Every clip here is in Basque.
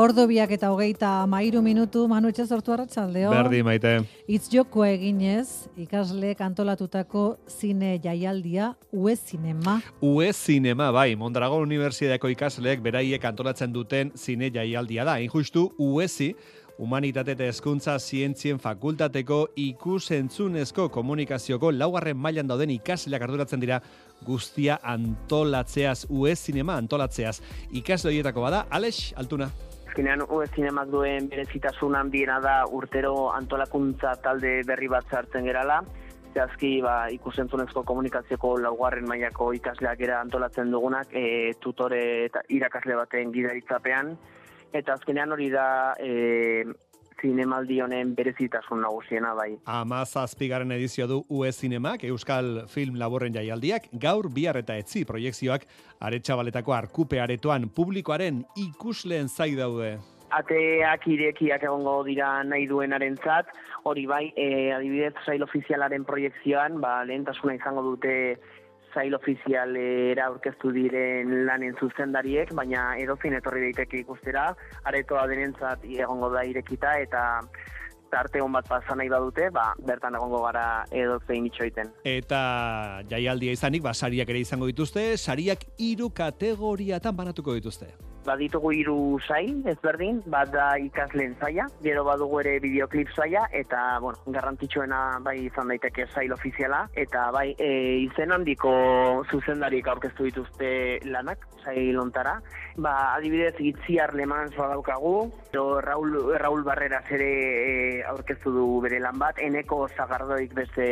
Ordo biak eta hogeita mairu minutu, Manu Etxe sortu arratsaldeo. Berdi, maite. Itz joko eginez, ikasle kantolatutako zine jaialdia, UE Cinema. UE Cinema, bai, Mondragon Unibertsiadeko ikasleek beraiek antolatzen duten zine jaialdia da. Injustu, UESI, Humanitate eta Hezkuntza Zientzien Fakultateko ikusentzunezko komunikazioko laugarren mailan dauden ikasleak arduratzen dira guztia antolatzeaz, UE Cinema antolatzeaz. Ikasle horietako bada, Alex Altuna. Azkenean, zinemak duen berezitasun handiena da urtero antolakuntza talde berri bat zartzen gerala. Zehazki, ba, ikusentzunezko komunikazioko laugarren mailako ikasleak era antolatzen dugunak, e, tutore eta irakasle baten gidaritzapean. Eta azkenean hori da e, zinemaldi honen berezitasun nagusiena bai. Ama zazpigaren edizio du UE Zinemak, Euskal Film Laborren jaialdiak, gaur bihar eta etzi proiektzioak aretsabaletako arkupe aretoan publikoaren ikusleen zai daude. Ateak irekiak egongo dira nahi duenaren zat, hori bai, e, adibidez, zail ofizialaren proiektzioan, ba, lehentasuna izango dute zail ofizialera aurkeztu diren lanen zuzendariek, baina edozein etorri daiteke ikustera, aretoa denentzat egongo da irekita eta tarte hon bat pasa nahi badute, ba, bertan egongo gara edozein itxoiten. Eta jaialdia izanik, ba, sariak ere izango dituzte, sariak hiru kategoriatan banatuko dituzte baditugu hiru sail ezberdin, bat da ikasleen zaia, gero badugu ere bideoklip zaia, eta, bueno, garrantzitsuena bai izan daiteke sail ofiziala, eta bai e, izen handiko zuzendarik aurkeztu dituzte lanak, sail ontara. Ba, adibidez, itziar leman daukagu, Pero Raul, Raul Barrera zere e, aurkeztu du bere lan bat, eneko zagardoik beste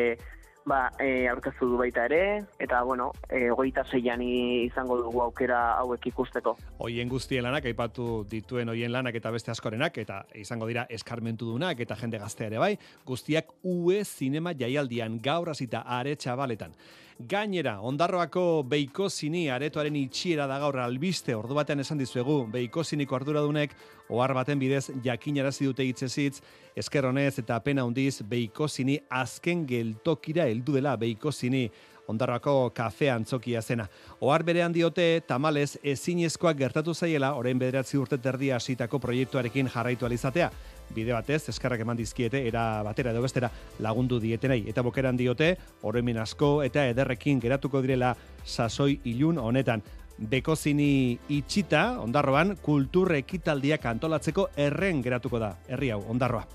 ba, e, aurkeztu du baita ere, eta, bueno, e, goita zeian izango dugu aukera hauek ikusteko. Hoien guztien lanak, aipatu dituen hoien lanak eta beste askorenak, eta izango dira eskarmentu dunak eta jende gaztea ere bai, guztiak UE Zinema jaialdian gaur hasita are txabaletan. Gainera, ondarroako beiko zini aretoaren itxiera da gaur albiste. Ordu batean esan dizuegu beiko ziniko arduradunek ohar baten bidez jakinarazi dute hitzezitz eskerronez eta pena hundiz beiko zini azken geltokira heldu dela beiko zini ondarroako kafe antzokia zena. Ohar berean diote, tamalez ezinezkoak gertatu zaiela, orain bederatzi urte terdia hasitako proiektuarekin jarraitu alizatea bide batez, eskarrak eman dizkiete, era batera edo bestera lagundu dietenei. Eta bokeran diote, oroemin asko eta ederrekin geratuko direla sasoi ilun honetan. Bekozini itxita, ondarroan, kultur ekitaldiak antolatzeko erren geratuko da, herri hau, ondarroa.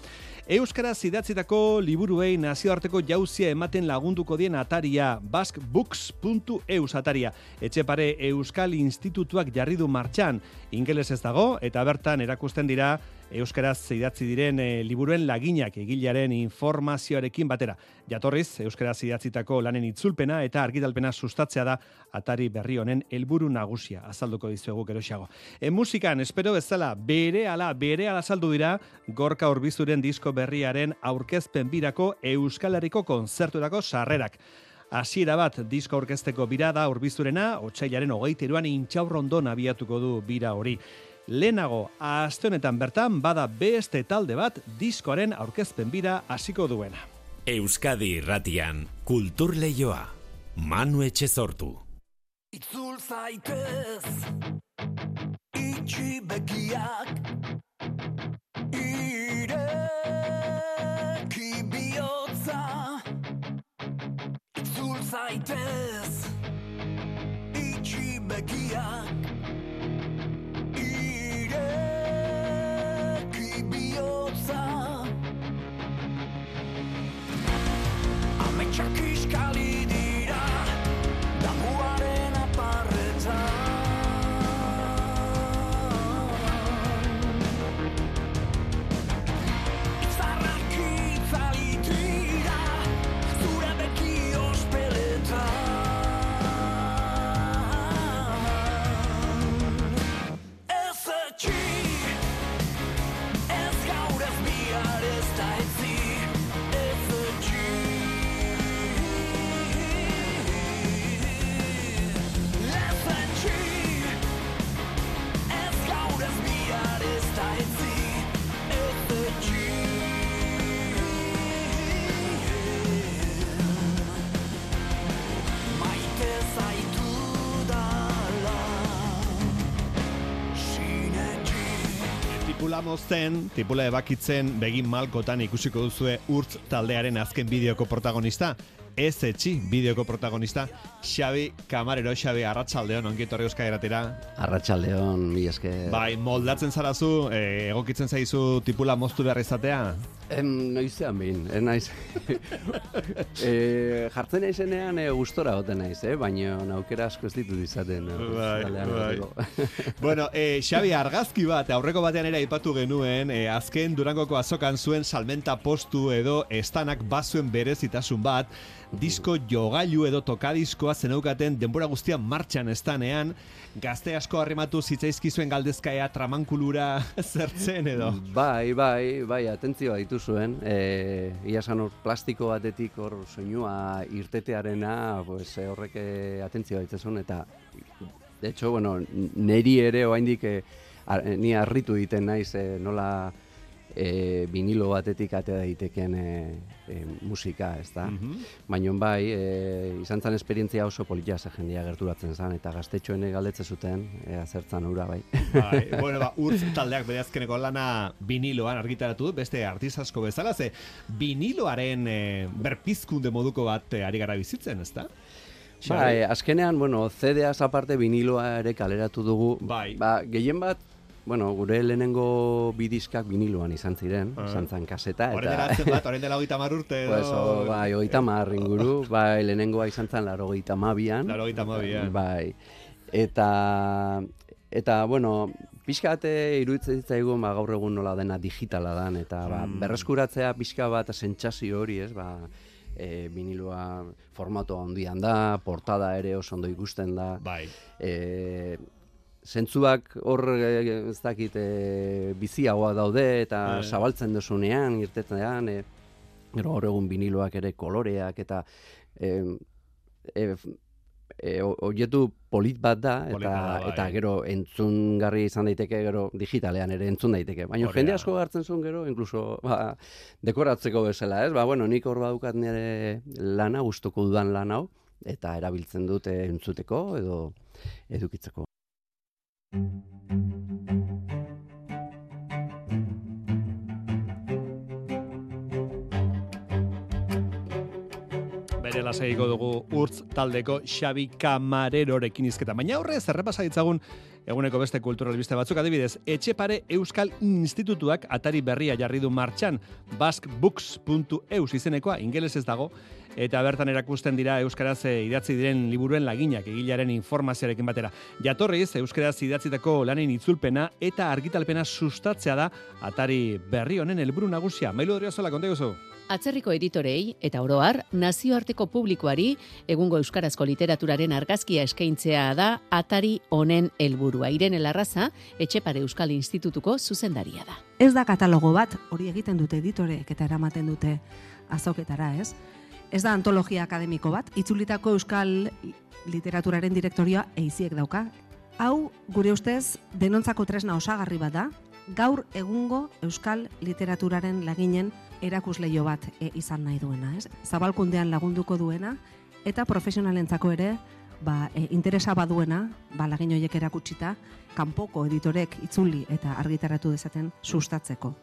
Euskara zidatzitako liburuei nazioarteko jauzia ematen lagunduko dien ataria baskbooks.eus ataria. Etxepare Euskal Institutuak jarri du martxan, ingeles ez dago eta bertan erakusten dira euskaraz idatzi diren e, liburuen laginak egilearen informazioarekin batera. Jatorriz, euskaraz idatzitako lanen itzulpena eta argitalpena sustatzea da atari berri honen helburu nagusia, azalduko dizuegu geroxiago. E musikan, espero bezala, bere ala, bere ala saldu dira, gorka urbizuren disko berriaren aurkezpen birako Euskal Herriko konzerturako sarrerak. Hasiera bat disko aurkezteko bira da urbizurena, otsailaren hogeiteruan intxaurrondon abiatuko du bira hori. Lehenago, aste honetan bertan bada beste talde bat diskoaren aurkezpen bira hasiko duena. Euskadi Irratian, Kultur Leioa, Manu Etxezortu. Itzul zaitez, itxi begiak, ireki bihotza. Itzul zaitez, Vamos zen, tipula ebakitzen begin malkotan ikusiko duzue urtz taldearen azken bideoko protagonista. Ez etxi bideoko protagonista, Xabi Kamarero, Xabi Arratsaldeon ongi etorri Euskal Eratera. Arratsaldeon, mi esker. Bai, moldatzen zarazu, eh, egokitzen zaizu tipula moztu behar izatea? Em, noizean behin, ez naiz. e, jartzen naizenean e, gustora goten naiz, eh? baina aukera asko ez ditut izaten. eh, Bai, bai. bueno, eh, Xabi argazki bat, aurreko batean ere aipatu genuen, eh, azken Durangoko azokan zuen salmenta postu edo estanak bazuen berezitasun bat, disko jogailu edo tokadiskoa zeneukaten denbora guztian martxan estanean, gazte asko harrimatu zitzaizkizuen galdezkaea tramankulura zertzen edo. Bai, bai, bai, atentzioa dituzuen. E, ia esan hor plastiko batetik hor soinua irtetearena, pues, e, horrek e, atentzioa ditzazun, eta de hecho, bueno, neri ere oraindik e, ni harritu egiten naiz e, nola e, vinilo batetik atea daiteken e, e, musika, ez da? Mhm. Baina bai, e, izan zen esperientzia oso polita ze jendea gerturatzen zen, eta gaztetxoene galdetze zuten, ea zertzan ura bai. Bai, bueno, ba, urtz taldeak bere azkeneko lana viniloan argitaratu du, beste artista asko bezala, ze viniloaren e, berpizkunde moduko bat eh, ari gara bizitzen, ezta? Bai, azkenean, bueno, CD-az aparte viniloa ere kaleratu dugu. Bai. Ba, gehien bat, bueno, gure lehenengo bidiskak viniloan izan ziren, Ah. izan zen kaseta, Horren dela eta... atzen bat, horren dela hogeita hamar urte. Pues, o, bai, hogeita mar inguru, bai, lehenengoa izan zen laro hogeita mabian. Laro hogeita hamabian. Bai, eta, eta, bueno, pixkate iruditzen zitzaigun ba, gaur egun nola dena digitala dan, eta ba, Mm. berreskuratzea pixka bat sentsazio hori, ez, ba, e, viniloa formatoa handian da, portada ere oso ondo ikusten da, Bai. e, zentzuak hor e, ez dakit e, biziagoa daude eta Eh. zabaltzen duzunean, irtetzean, e, gero hor egun viniloak ere koloreak eta e, e, e, o- objetu polit bat da eta, Polit bada, bai. eta gero entzungarri izan daiteke gero digitalean ere entzun daiteke. Baina jende asko hartzen zuen gero incluso ba, dekoratzeko bezala, ez? Ba, bueno, nik hor badukat nire lana, gustuko dudan lan hau eta erabiltzen dut entzuteko edo edukitzeko. Thank you. Bere lasaiko dugu urtz taldeko Xabi Kamarerorekin izketa. Baina horre zerrepasa ditzagun eguneko beste kulturalbiste batzuk adibidez, Etxepare Euskal Institutuak atari berria jarri du martxan, baskbooks.eus izenekoa, ingelesez dago, eta bertan erakusten dira euskaraz eh, idatzi diren liburuen laginak egilaren informazioarekin batera. Jatorriz, euskaraz idatzitako lanen itzulpena eta argitalpena sustatzea da atari berri honen helburu nagusia. Mailu Odriozola, konta? Atzerriko editorei eta oroar nazioarteko publikoari egungo euskarazko literaturaren argazkia eskaintzea da atari honen helburua. Irene Larraza, Etxepare Euskal Institutuko zuzendaria da. Ez da katalogo bat, hori egiten dute editoreek eta eramaten dute azoketara, ez? Ez da antologia akademiko bat, itzulitako euskal literaturaren direktorioa eiziek dauka. Hau, gure ustez, denontzako tresna osagarri bat da, gaur egungo euskal literaturaren laginen erakusleio bat e, izan nahi duena, ez? Zabalkundean lagunduko duena, eta profesionalentzako ere, ba, e, interesa baduena, ba, lagin horiek erakutsita, kanpoko editorek itzuli eta argitaratu dezaten sustatzeko.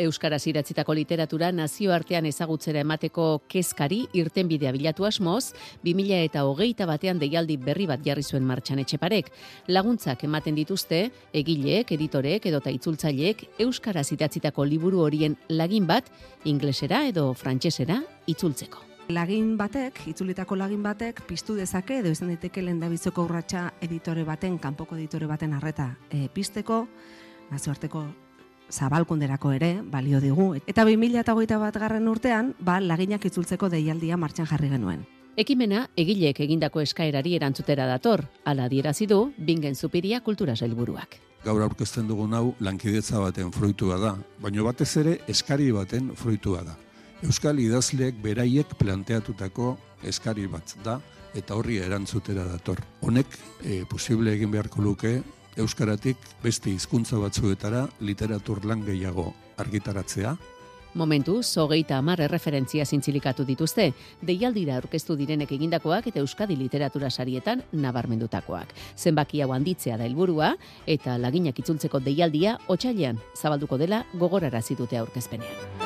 Euskaraz idatzitako literatura nazioartean ezagutzera emateko kezkari irtenbidea bilatu asmoz, 2000 eta hogeita batean deialdi berri bat jarri zuen martxan etxeparek. Laguntzak ematen dituzte, egileek, editoreek edota itzultzaileek Euskaraz idatzitako liburu horien lagin bat, inglesera edo frantsesera itzultzeko. Lagin batek, itzulitako lagin batek, piztu dezake edo izan daiteke lendabiziko urratsa editore baten, kanpoko editore baten arreta e, pizteko, nazioarteko zabalkunderako ere, balio digu. Eta 2008 bat garren urtean, ba, laginak itzultzeko deialdia martxan jarri genuen. Ekimena egileek egindako eskaerari erantzutera dator, ala adierazi du Bingen Zupiria kultura sailburuak. gaur aurkezten dugun hau lankidetza baten fruitua da, baino batez ere eskari baten fruitua da. Euskal idazleek beraiek planteatutako eskari bat da eta horri erantzutera dator. Honek e, posible egin beharko luke euskaratik beste hizkuntza batzuetara literatur lan gehiago argitaratzea Momentu, zogeita amar erreferentzia zintzilikatu dituzte, deialdira aurkeztu direnek egindakoak eta Euskadi literatura sarietan nabarmendutakoak. Zenbaki hau handitzea da helburua eta laginak itzultzeko deialdia otsailean zabalduko dela gogorarazi dute aurkezpenean.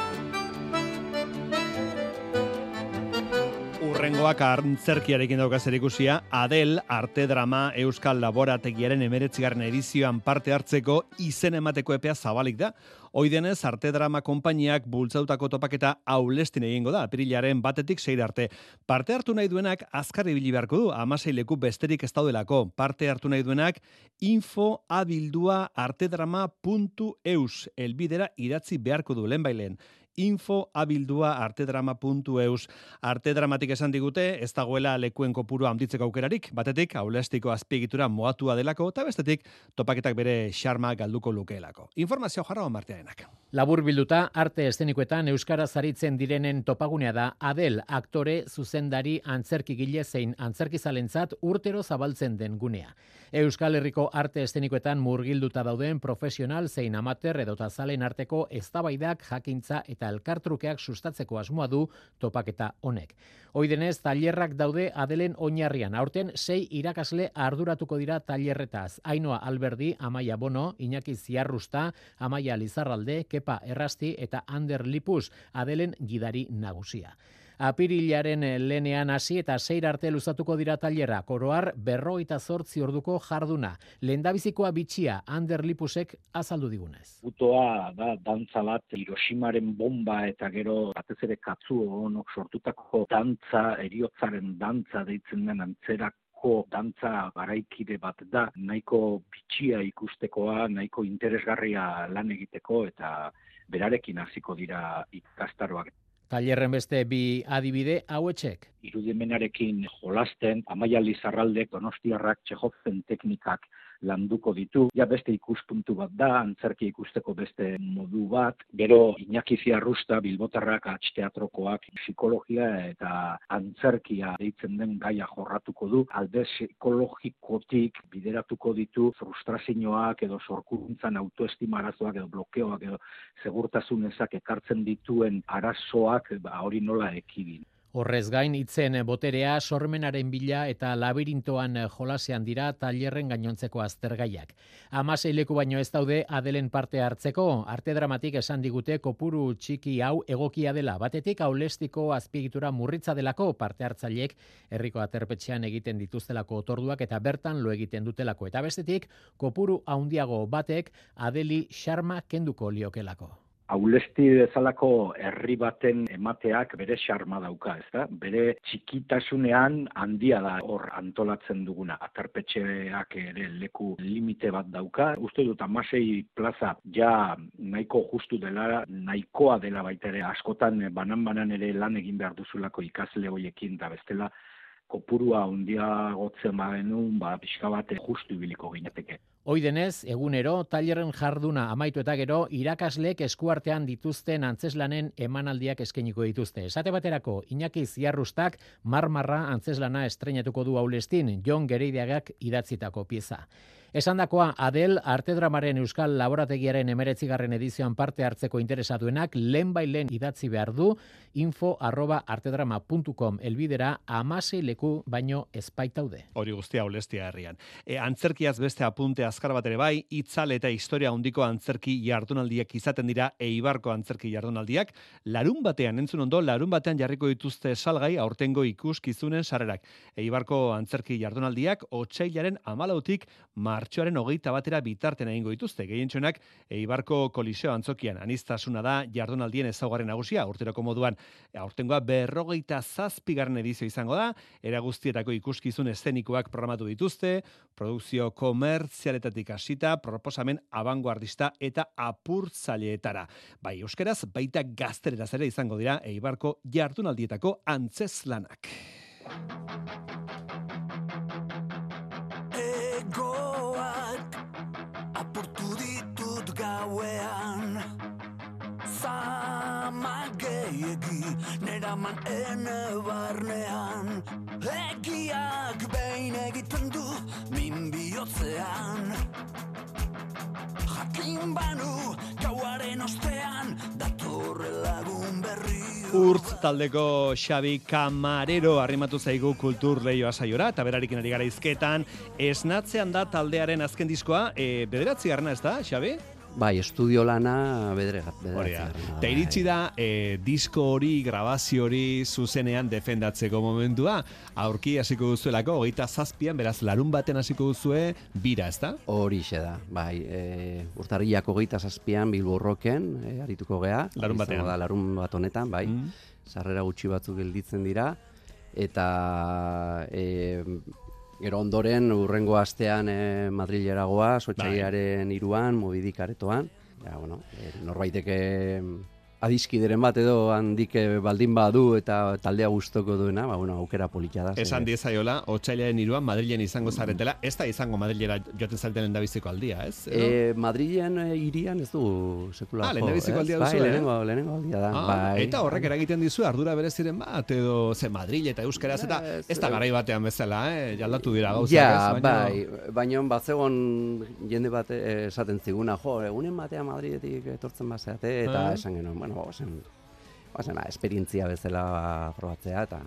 Urrengoak antzerkiarekin dauka ikusia, Adel Arte Drama Euskal Laborategiaren emeretzigarren edizioan parte hartzeko izen emateko epea zabalik da. Hoi denez, Arte Drama konpainiak bultzautako topaketa aulestin egingo da, apirilaren batetik seira arte. Parte hartu nahi duenak azkar ibili beharko du, amasei leku besterik ez daudelako. Parte hartu nahi duenak info artedrama.eus elbidera idatzi beharko du lehenbailen info abildua artedrama.eus. Arte dramatik esan digute, ez dagoela lekuen kopurua handitzeko aukerarik, batetik, aulestiko azpiegitura moatua delako, eta bestetik, topaketak bere xarma galduko lukeelako. Informazio jarra martearenak. Labur bilduta, arte eszenikoetan Euskara zaritzen direnen topagunea da Adel, aktore, zuzendari, antzerkigile zein antzerkizalentzat urtero zabaltzen den gunea. Euskal Herriko arte eszenikoetan murgilduta dauden profesional zein amater edota zalen arteko eztabaidak jakintza eta elkartrukeak sustatzeko asmoa du topaketa honek. Hoi denez, tailerrak daude adelen oinarrian. Aurten, sei irakasle arduratuko dira tailerretaz. Ainoa Alberdi, Amaia Bono, Iñaki Ziarrusta, Amaia Lizarralde, Kepa Errasti eta Ander Lipus, adelen gidari nagusia. Apirilaren lenean hasi eta zeir arte luzatuko dira tailera. Koroar berroita zortzi orduko jarduna. Lendabizikoa bitxia, Ander Lipusek azaldu digunez. Utoa da dantza bat Hiroshimaren bomba eta gero batez ere katzu honok sortutako dantza, eriotzaren dantza deitzen den antzerako dantza garaikide bat da, nahiko bitxia ikustekoa, nahiko interesgarria lan egiteko eta berarekin hasiko dira ikastaroak. Tailerren beste bi adibide hauetxek. Irudimenarekin jolasten, amaia lizarraldek donostiarrak txehotzen teknikak landuko ditu. Ja beste ikuspuntu bat da, antzerki ikusteko beste modu bat. Gero Iñaki Ziarrusta, Bilbotarrak, teatrokoak psikologia eta antzerkia deitzen den gaia jorratuko du. Alde psikologikotik bideratuko ditu frustrazioak edo sorkuntzan autoestima arazoak edo blokeoak edo segurtasun ezak ekartzen dituen arazoak ba, hori nola ekibin. Horrez gain hitzen boterea sormenaren bila eta labirintoan jolasean dira tailerren gainontzeko aztergaiak. Hamasei leku baino ez daude adelen parte hartzeko, arte dramatik esan digute kopuru txiki hau egokia dela. Batetik aulestiko azpiegitura murritza delako parte hartzaileek herriko aterpetxean egiten dituztelako otorduak eta bertan lo egiten dutelako. Eta bestetik kopuru haundiago batek adeli xarma kenduko liokelako. Aulesti bezalako herri baten emateak bere xarma dauka, ez da? Bere txikitasunean handia da hor antolatzen duguna. Atarpetxeak ere leku limite bat dauka. Uste dut amasei plaza ja nahiko justu dela, nahikoa dela baita ere askotan banan-banan ere lan egin behar duzulako ikasle hoiekin da bestela kopurua handia gotzen bagenun, ba, pixka bat justu ibiliko gineteke. Hoi denez, egunero, tailerren jarduna amaitu eta gero, irakasleek eskuartean dituzten antzeslanen emanaldiak eskeniko dituzte. Esate baterako, Iñaki Ziarrustak marmarra antzeslana estrenatuko du haulestin, Jon Gereideagak idatzitako pieza. Esandakoa Adel Artedramaren Euskal Laborategiaren emeretzigarren edizioan parte hartzeko interesatuenak lehen bai lehen idatzi behar du info arroba artedrama.com elbidera amasei leku baino espaitaude. Hori guztia olestia herrian. E, antzerkiaz beste apunte azkar bat ere bai, itzal eta historia handiko antzerki jardunaldiak izaten dira eibarko antzerki jardunaldiak. Larun batean, entzun ondo, larun batean jarriko dituzte salgai aurtengo ikuskizunen sarrerak. Eibarko antzerki jardunaldiak otsailaren amalautik martxoaren hogeita batera bitarten egingo dituzte. Gehientxonak, Eibarko koliseo antzokian anistasuna da jardunaldien ezaugarren nagusia, urteroko moduan aurtengoa berrogeita zazpigarren edizio izango da, era guztietako ikuskizun eszenikoak programatu dituzte, produkzio komertzialetatik hasita, proposamen abanguardista eta apurtzaileetara. Bai, euskeraz, baita gaztereraz ere izango dira Eibarko jardunaldietako antzeslanak. Egoak apurtu ditut gauean Zama gehiegi neraman ene barnean Egiak behin egiten du min bihotzean Jakin banu gauaren ostean dator lagun berri Urtz taldeko Xabi Camarero arrimatu zaigu kultur lehioa saiora, eta berarekin ari gara izketan, esnatzean da taldearen azken diskoa, e, bederatzi garna ez da, Xabi? Bai, estudio lana Hori garrana, Eta iritsi da, e, disko hori, grabazio hori zuzenean defendatzeko momentua, aurki hasiko duzuelako, hogeita zazpian, beraz, larun baten hasiko duzue, bira, ez da? Horixe da, bai, e, urtarriako geita zazpian Bilborroken, e, arituko gea. Larun batean. Da, larun bat honetan, bai. Mm. Sarrera gutxi batzuk gelditzen dira. Eta e, gero ondoren, urrengo astean e, Madrilera goaz, otxaiaren iruan, mobidik aretoan. Ja, bueno, e, norbaiteke adiskideren bat edo handik eh, baldin badu eta taldea gustoko duena, ba, bueno, aukera polita da. Esan diezaiola, otxailaren iruan Madrilen izango zaretela, ez da izango Madrilera joaten zareten lehendabiziko aldia, ez? Edo? E, Madrilen e, irian ez du sekula Ah, ez? aldia Bai, duzu, eh? lehenengo, lehenengo aldia da. Ah, bai. eta horrek eragiten dizu ardura bereziren bat, edo ze Madrid eta Euskaraz eta ez da garai batean bezala, eh? Jaldatu dira gauzak, Ja, ez? Baina- bai, baina batzegon jende bat eh, esaten ziguna, jo, egunen batean Madridetik etortzen bazeate, eta Ah. esan genuen, bueno, ba, esperientzia bezala ba, probatzea, eta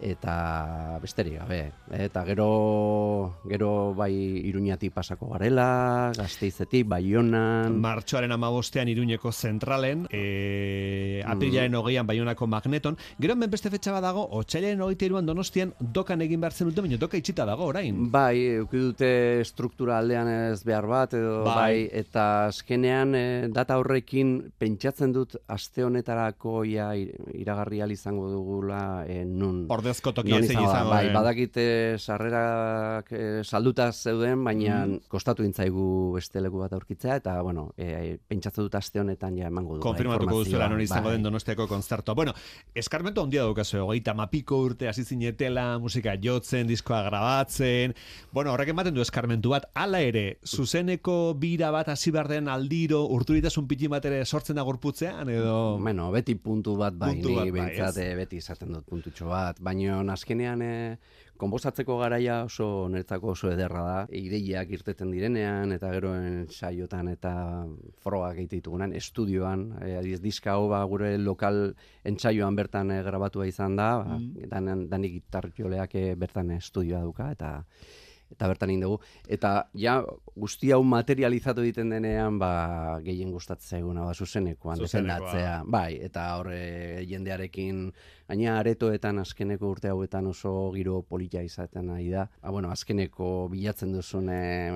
eta besterik gabe. Eta gero, gero bai Iruñatik pasako garela, Gasteizetik, Baionan, Martxoaren amabostean Iruñeko zentralen, e, aprilaren hogeian Baionako magneton, gero hemen beste fetxa badago, otxailaren hogeita iruan donostian dokan egin behar zen dute, baina doka itxita dago orain. Bai, eduki dute struktura aldean ez behar bat, edo Bai. bai, eta azkenean eh, data horrekin pentsatzen dut aste honetarako ja ir- iragarri izango dugula eh, nun. Ordezko tokia zein izango Bai, badakite sarrerak eh, salduta zeuden, baina Mhm. kostatu intzaigu beste leku bat aurkitzea, eta, bueno, eh, pentsatzen dut aste honetan ja emango du. Konfirmatuko duzuela non izango bai. den donostiako konzertua. Bueno, eskarmentu handia daukazu, hogeita mapiko urte hasi zinetela, musika jotzen, diskoa grabatzen. Bueno, horrek ematen du eskarmentu bat, hala ere, zuzeneko bira bat hasi behar den aldiro, urturitasun piti bat ere sortzen da gorputzean, edo... Bueno, beti puntu bat bai, Puntu ni bat bai, eh, beti izaten dut puntutxo bat, baina azkenean e, konbosatzeko garaia oso niretzako oso ederra da, ideiak irteten direnean, eta gero saiotan eta frogak egite ditugunan, estudioan, e, adiz, diska hau ba, gure lokal entsaioan bertan e, grabatua izan da, ba, Mm. dan, danik gitarjoleak e, bertan estudioa duka, eta eta bertan egin dugu. Eta ja guzti hau materializatu egiten denean, ba, gehien gustatzen zaiguna ba, zuzenekoan, Zuzenekoa. defendatzea. Bai, eta horre jendearekin, gaina aretoetan azkeneko urte hauetan oso giro polita izaten nahi da. Ba, bueno, azkeneko bilatzen duzun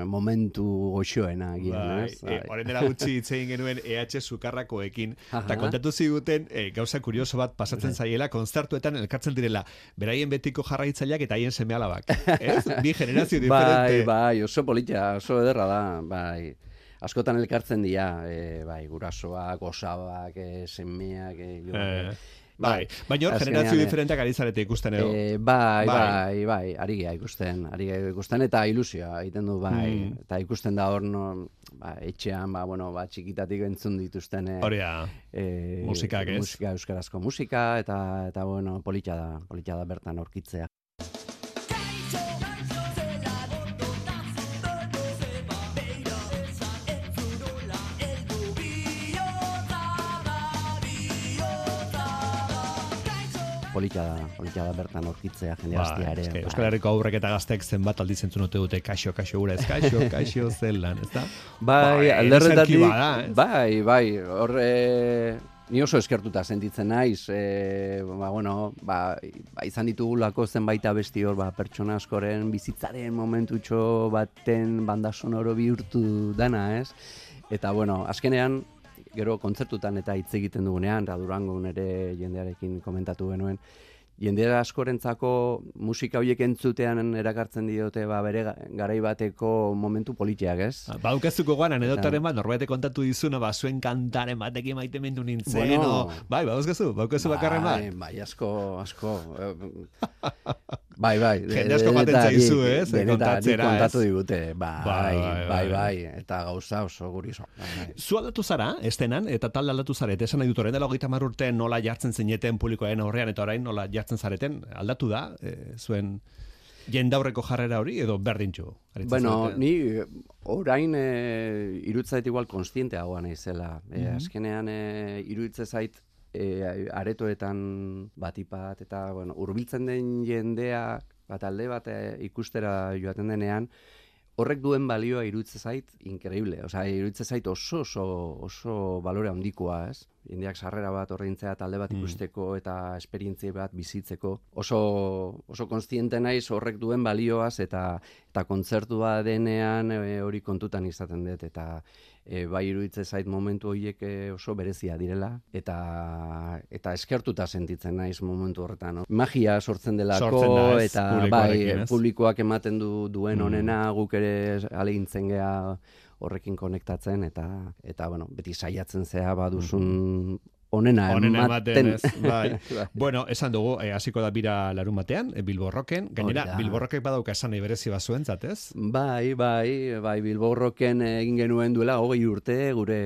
momentu goxoena agian, Bai, ez? e, orain dela gutxi hitz egin genuen EH Sukarrakoekin, eta kontatu ziguten e, gauza kurioso bat pasatzen zaiela, konzertuetan elkartzen direla, beraien betiko jarraitzaileak eta haien seme alabak. Ez? Bi generazio Bai, diferente. bai, oso polita, oso ederra da, bai. Askotan elkartzen dira, e, bai, gurasoak, osabak, e, semeak, e, jo, Eh, bai, baina hor generazio eh, diferenteak ari zarete ikusten edo. E, bai, Bai. bai, bai, ari gea ikusten, ari gea ikusten eta ilusioa egiten du bai, Mm. eta ikusten da hor no, ba, etxean, ba, bueno, ba, txikitatik entzun dituzten e, da. e, Musikak, ez? musika, euskarazko musika, eta, eta bueno, polita da, polita da bertan aurkitzea. Polita da, polita da bertan aurkitzea jende Ba, gaztea ere. eske, bai. Euskal Herriko aurrek eta gaztek zenbat aldiz entzun ote dute kaixo, kaixo gura, ez kaixo, kaixo zelan, ez da? Bai, Bai, alderretatik, bai, bai, hor, e, ni oso eskertuta sentitzen naiz, e, ba, bueno, ba, ba, izan ditugulako zenbait abesti hor, ba, pertsona askoren bizitzaren momentutxo baten banda sonoro bihurtu dana, ez? Eta, bueno, azkenean, gero kontzertutan eta hitz egiten dugunean, eta Durangon ere jendearekin komentatu genuen, jende askorentzako musika horiek entzutean erakartzen diote ba, bere ga- garai bateko momentu politiak, ez? Baukazuko guan, anedotaren bat, norbait kontatu dizuna, ba, zuen kantaren batekin maite mendu nintzen, Bueno. o, bai, bauzkazu, baukazu bakarren bat. Bai, bai, asko, asko. eh, bai, bai. Jende asko ematen denetarik- zaizu, ez, kontatzera, ez? kontatu digute, bai, Bai, bai, bai, bai, bai. eta gauza oso. Bai, bai. Zu aldatu zara, estenan, eta talde aldatu zarete, esan nahi dut orain dela hogeita hamar urte nola jartzen zineten publikoaren aurrean, eta orain nola jartzen zareten, aldatu da, e, zuen jendaurreko jarrera hori edo berdintxu? Bueno, zarete? ni eh, orain e, irutzait igual konstiente hagoa naizela. E, Mhm. Azkenean e, iruditze zait e, aretoetan batipat eta bueno, hurbiltzen den jendea bat alde bat e, ikustera joaten denean, horrek duen balioa iruditze zait increíble. Osea, iruditze zait oso oso oso balore handikoa, ez? Jendeak sarrera bat ordaintzea talde bat Mm. ikusteko eta esperientzia bat bizitzeko. Oso oso kontziente naiz horrek duen balioaz eta eta kontzertua denean e, hori kontutan izaten dut eta e, bai iruditze zait momentu horiek e, oso berezia direla eta eta eskertuta sentitzen naiz momentu horretan. No? Magia sortzen delako Sortzen eta bai publikoak ematen du duen Mm. honena guk ere alegintzen gea horrekin konektatzen eta eta bueno, beti saiatzen zea baduzun onena, Onena ematen, ez? Bai. Bai. bueno, esan dugu, eh, hasiko da bira larun batean, eh, Bilbo Rocken. Gainera, Hori da. Bilbo Rockek badauka esan nahi berezi bazuentzat, ez? Bai, bai, bai, Bilborroken egin genuen duela hogei urte gure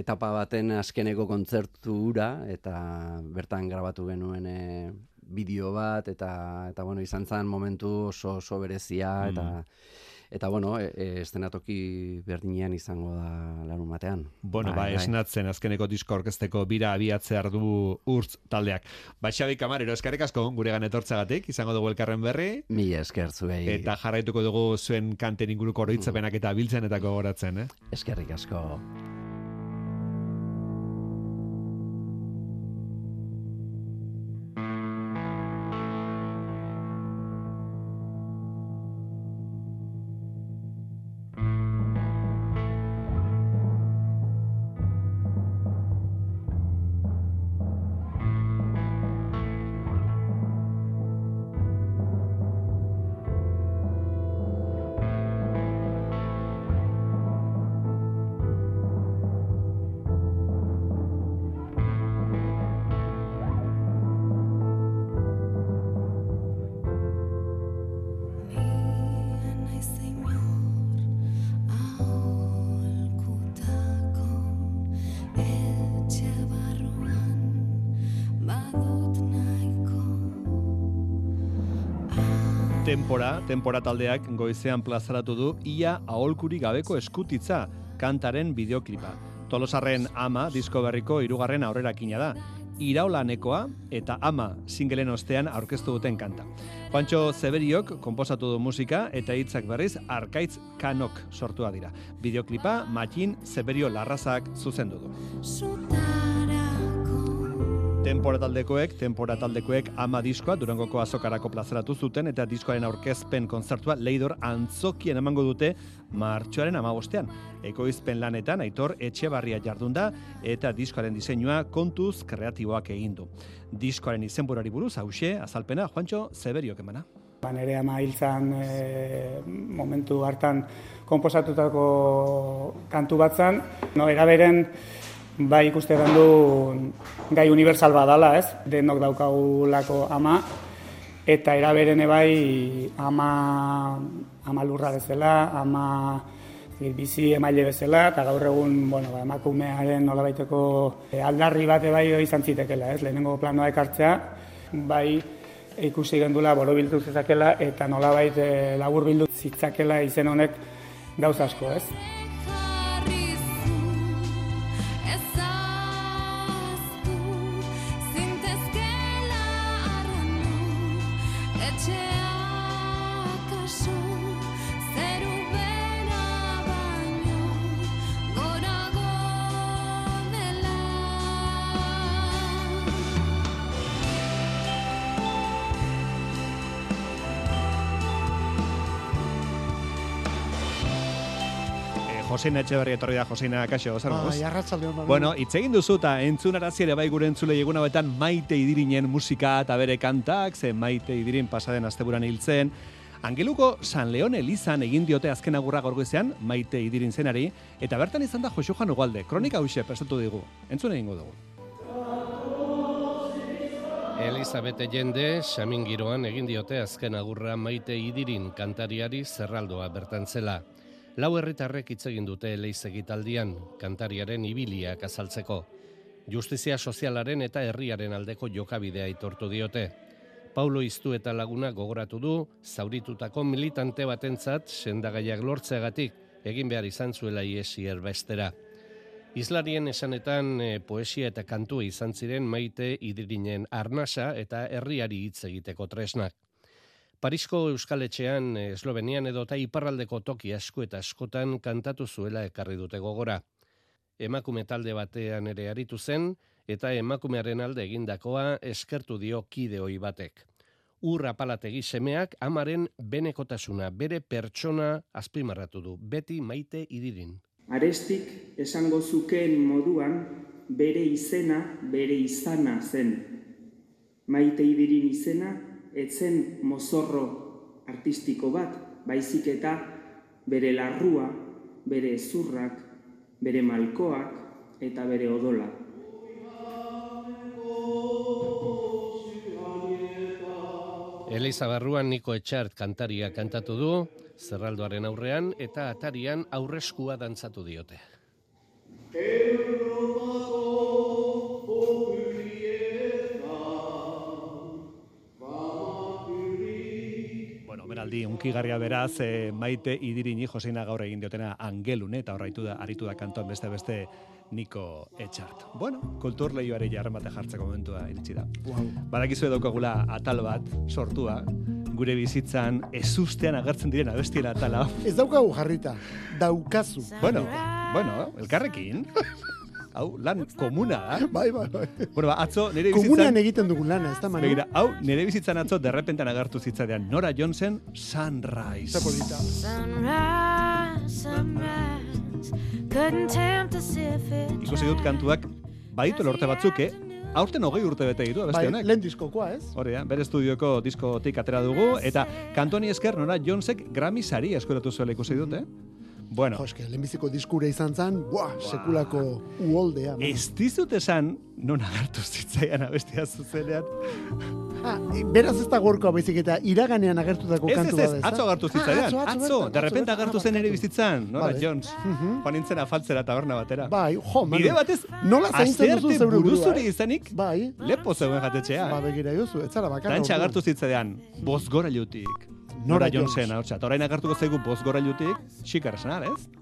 etapa baten azkeneko kontzertu hura eta bertan grabatu genuen e, bideo bat eta eta bueno, izan zen momentu oso oso berezia eta eta bueno, e, e, estenatoki berdinean izango da larun batean. Bueno, bai, esnatzen azkeneko disko orkesteko bira abiatzear du urtz taldeak. Ba, Xabi Kamarero, eskarrik asko guregan etortzagatik, izango dugu elkarren berri. Mila esker zuei. Eta jarraituko dugu zuen kanten inguruko oroitzapenak eta biltzen eta gogoratzen, eh? Eskerrik asko. Tempora, tempora taldeak goizean plazaratu du ia aholkuri gabeko eskutitza kantaren bideoklipa. Tolosarren ama disko berriko hirugarren aurrerakina da. Iraolanekoa eta ama singelen ostean aurkeztu duten kanta. Juancho Zeberiok konposatu du musika eta hitzak berriz Arkaitz Kanok sortua dira. Bideoklipa Matin Zeberio Larrazak zuzendu du. Tempora taldekoek, tempora taldekoek ama diskoa Durangoko azokarako plazaratu zuten eta diskoaren aurkezpen kontzertua Leidor antzokien emango dute martxoaren amabostean. Ekoizpen lanetan Aitor Etxebarria jardunda eta diskoaren diseinua kontuz kreatiboak egin du. Diskoaren izenburari buruz hause azalpena Juancho Zeberiok emana. Ba, nere ama hiltzan e, momentu hartan konposatutako kantu bat zan. No, eraberen bai ikuste du gai universal badala, ez? Denok daukagulako ama eta eraberene bai ama ama lurra bezala, ama bizi emaile bezala eta gaur egun, bueno, ba, emakumearen nolabaiteko e, aldarri bate bai izan zitekela, ez? Lehenengo planoa ekartzea, bai ikusi gendula borobildu zezakela eta nolabait e, laburbildu zitzakela izen honek gauza asko, ez? Joseina Etxeberria etorri da Joseina Kaixo, zer moduz? Bai, arratsalde on. Bueno, hitz egin duzu eta entzunarazi ere bai gure entzule egun hauetan maite idirinen musika eta bere kantak, ze maite idirin pasaden asteburan hiltzen. Angeluko San Leon Elizan egin diote azken agurra gorgoizean, maite idirin zenari, eta bertan izan da Josu Jan Ugalde, kronika hause prestatu digu. Entzun egingo dugu. Elizabete jende, Xamin giroan egin diote azken agurra maite idirin kantariari zerraldoa bertan zela. Lau herritarrek hitz egin dute leizegitaldian, kantariaren ibiliak azaltzeko. Justizia sozialaren eta herriaren aldeko jokabidea aitortu diote. Paulo Iztu eta laguna gogoratu du, zauritutako militante batentzat sendagaiak lortzeagatik egin behar izan zuela iesi erbestera. Islarien esanetan e, poesia eta kantu izan ziren maite idirinen arnasa eta herriari hitz egiteko tresnak. Parisko Euskaletxean, e, Eslovenian edo eta iparraldeko toki asko eta askotan kantatu zuela ekarri dute gogora. Emakume talde batean ere aritu zen, eta emakumearen alde egindakoa eskertu dio kideoi batek. Urra palategi semeak amaren benekotasuna, bere pertsona azpimarratu du, beti maite idirin. Arestik esango zukeen moduan bere izena, bere izana zen. Maite idirin izena, etzen mozorro artistiko bat, baizik eta bere larrua, bere ezurrak, bere malkoak eta bere odola. Eliza Barruan Niko Etxart kantaria kantatu du, zerraldoaren aurrean eta atarian aurreskua dantzatu diote. Beraldi, unkigarria beraz, e, maite idirini Joseina gaur egin diotena angelun, eta horraitu da, aritu da kantoan beste beste Niko Etxart. Bueno, kultur lehioare jarremate jartzeko momentua iritsi da. Wow. Badakizu daukagula atal bat sortua, gure bizitzan ezustean agertzen diren abestien atala. Ez daukagu jarrita, daukazu. Bueno, bueno, elkarrekin. Hau, lan komuna da. Bai, bai, bai. Bueno, ba, atzo, nire bizitzan... Komunean egiten dugun lana, ez da, Manu? Begira, hau, nire bizitzan atzo, derrepentan agertu zitzadean, Nora Johnson, Sunrise. Eta polita. Sunrise, sunrise, couldn't tempt us if it Ikusi dut kantuak, baditu lorte batzuk, eh? Aurten hogei urte bete ditu, Bai, beste honek. lehen diskokoa, ez? Hori da, bere estudioko diskotik atera dugu, eta kantoni esker Nora Jonesek Grammy sari eskuratu zuela ikusi dut, eh? Bueno, Jo, eske, lehenbiziko diskure izan zen, buah, sekulako uholdea. Manu. ez dizut esan non agertu zitzaian abestia zuzenean. Ah, beraz ez da gorkoa baizik eta iraganean agertutako Ez, ez, kantu ez, ez da? atzo agertu Ah, zitzaian. atzo, atzo, atzo, bertan, de repente bertan. agertu Ah, zen ere bizitzan, Nora Vale. Jones. Joan nintzen afaltzera taberna batera. Bai, jo, Manu. Bide batez, Nola zaintzen duzu zeure burua, buruzuri eh? izanik, Bai. lepo zegoen jatetxea. Ba, begira jozu, ez zara bakarra. Orduan. agertu zitzadean, boz gora jutik. Nora Nora Jonesen, hau txat. Orain agertuko zaigu boz gora jutik, xikar esanar, ez?